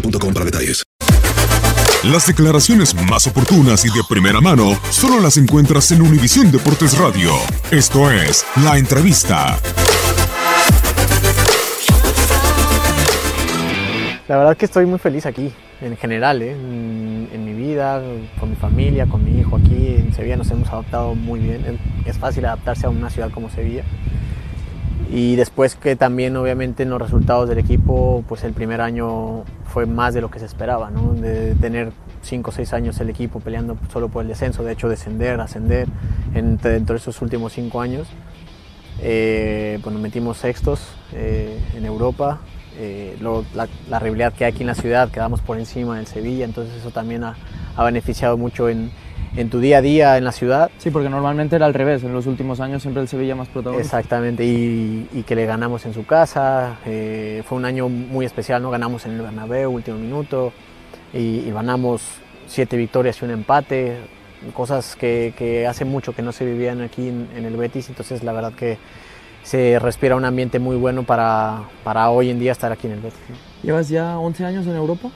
para detalles. Las declaraciones más oportunas y de primera mano solo las encuentras en Univisión Deportes Radio. Esto es La Entrevista. La verdad que estoy muy feliz aquí, en general, ¿eh? en mi vida, con mi familia, con mi hijo aquí. En Sevilla nos hemos adaptado muy bien. Es fácil adaptarse a una ciudad como Sevilla. Y después que también obviamente en los resultados del equipo, pues el primer año fue más de lo que se esperaba, ¿no? de tener cinco o seis años el equipo peleando solo por el descenso, de hecho descender, ascender en- dentro de esos últimos cinco años. Eh, metimos sextos eh, en Europa, eh, luego la, la rivalidad que hay aquí en la ciudad, quedamos por encima del Sevilla, entonces eso también ha, ha beneficiado mucho en, en tu día a día en la ciudad. Sí, porque normalmente era al revés, en los últimos años siempre el Sevilla más protagonista. Exactamente, y, y que le ganamos en su casa. eh, fue un año muy especial, ¿no? Ganamos en el Bernabéu, último minuto, y, y ganamos siete victorias y un empate, cosas que, que hace mucho que no se vivían aquí en, en el Betis, entonces la verdad que se respira un ambiente muy bueno para, para hoy en día estar aquí en el Betis. ¿no? ¿Llevas ya 11 años en Europa?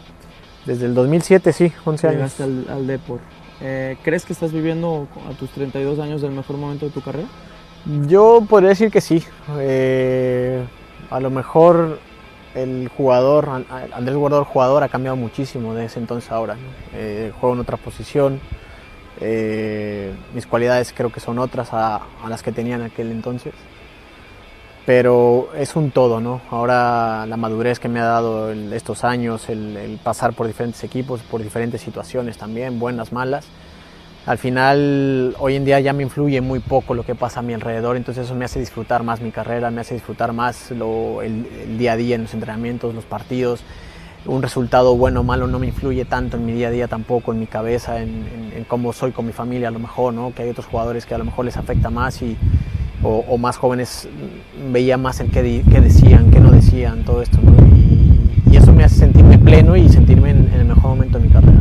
Desde el 2007, sí, 11 años. Llegaste al, al Depor. Eh, ¿Crees que estás viviendo a tus 32 años el mejor momento de tu carrera? Yo podría decir que sí. Eh, a lo mejor el jugador, An- Andrés Guardador jugador, ha cambiado muchísimo de ese entonces ahora. Eh, juego en otra posición. eh, mis cualidades creo que son otras a, a las que tenía en aquel entonces. Pero es un todo, ¿no? Ahora la madurez que me ha dado el- estos años, el, el pasar por diferentes equipos, por diferentes situaciones también, buenas, malas al final hoy en día ya me influye muy poco lo que pasa a mi alrededor, entonces eso me hace disfrutar más mi carrera, me hace disfrutar más lo- el, el día a día en los entrenamientos, los partidos. Un resultado bueno o malo no me influye tanto en mi día a día tampoco, en mi cabeza, en, en- en cómo soy con mi familia a lo mejor, ¿no? que hay otros jugadores que a lo mejor les afecta más y, o, más jóvenes veía más el qué, di- qué decían, qué no decían, todo esto. ¿no? Y, y eso me hace sentirme pleno y sentirme en- en el mejor momento de mi carrera.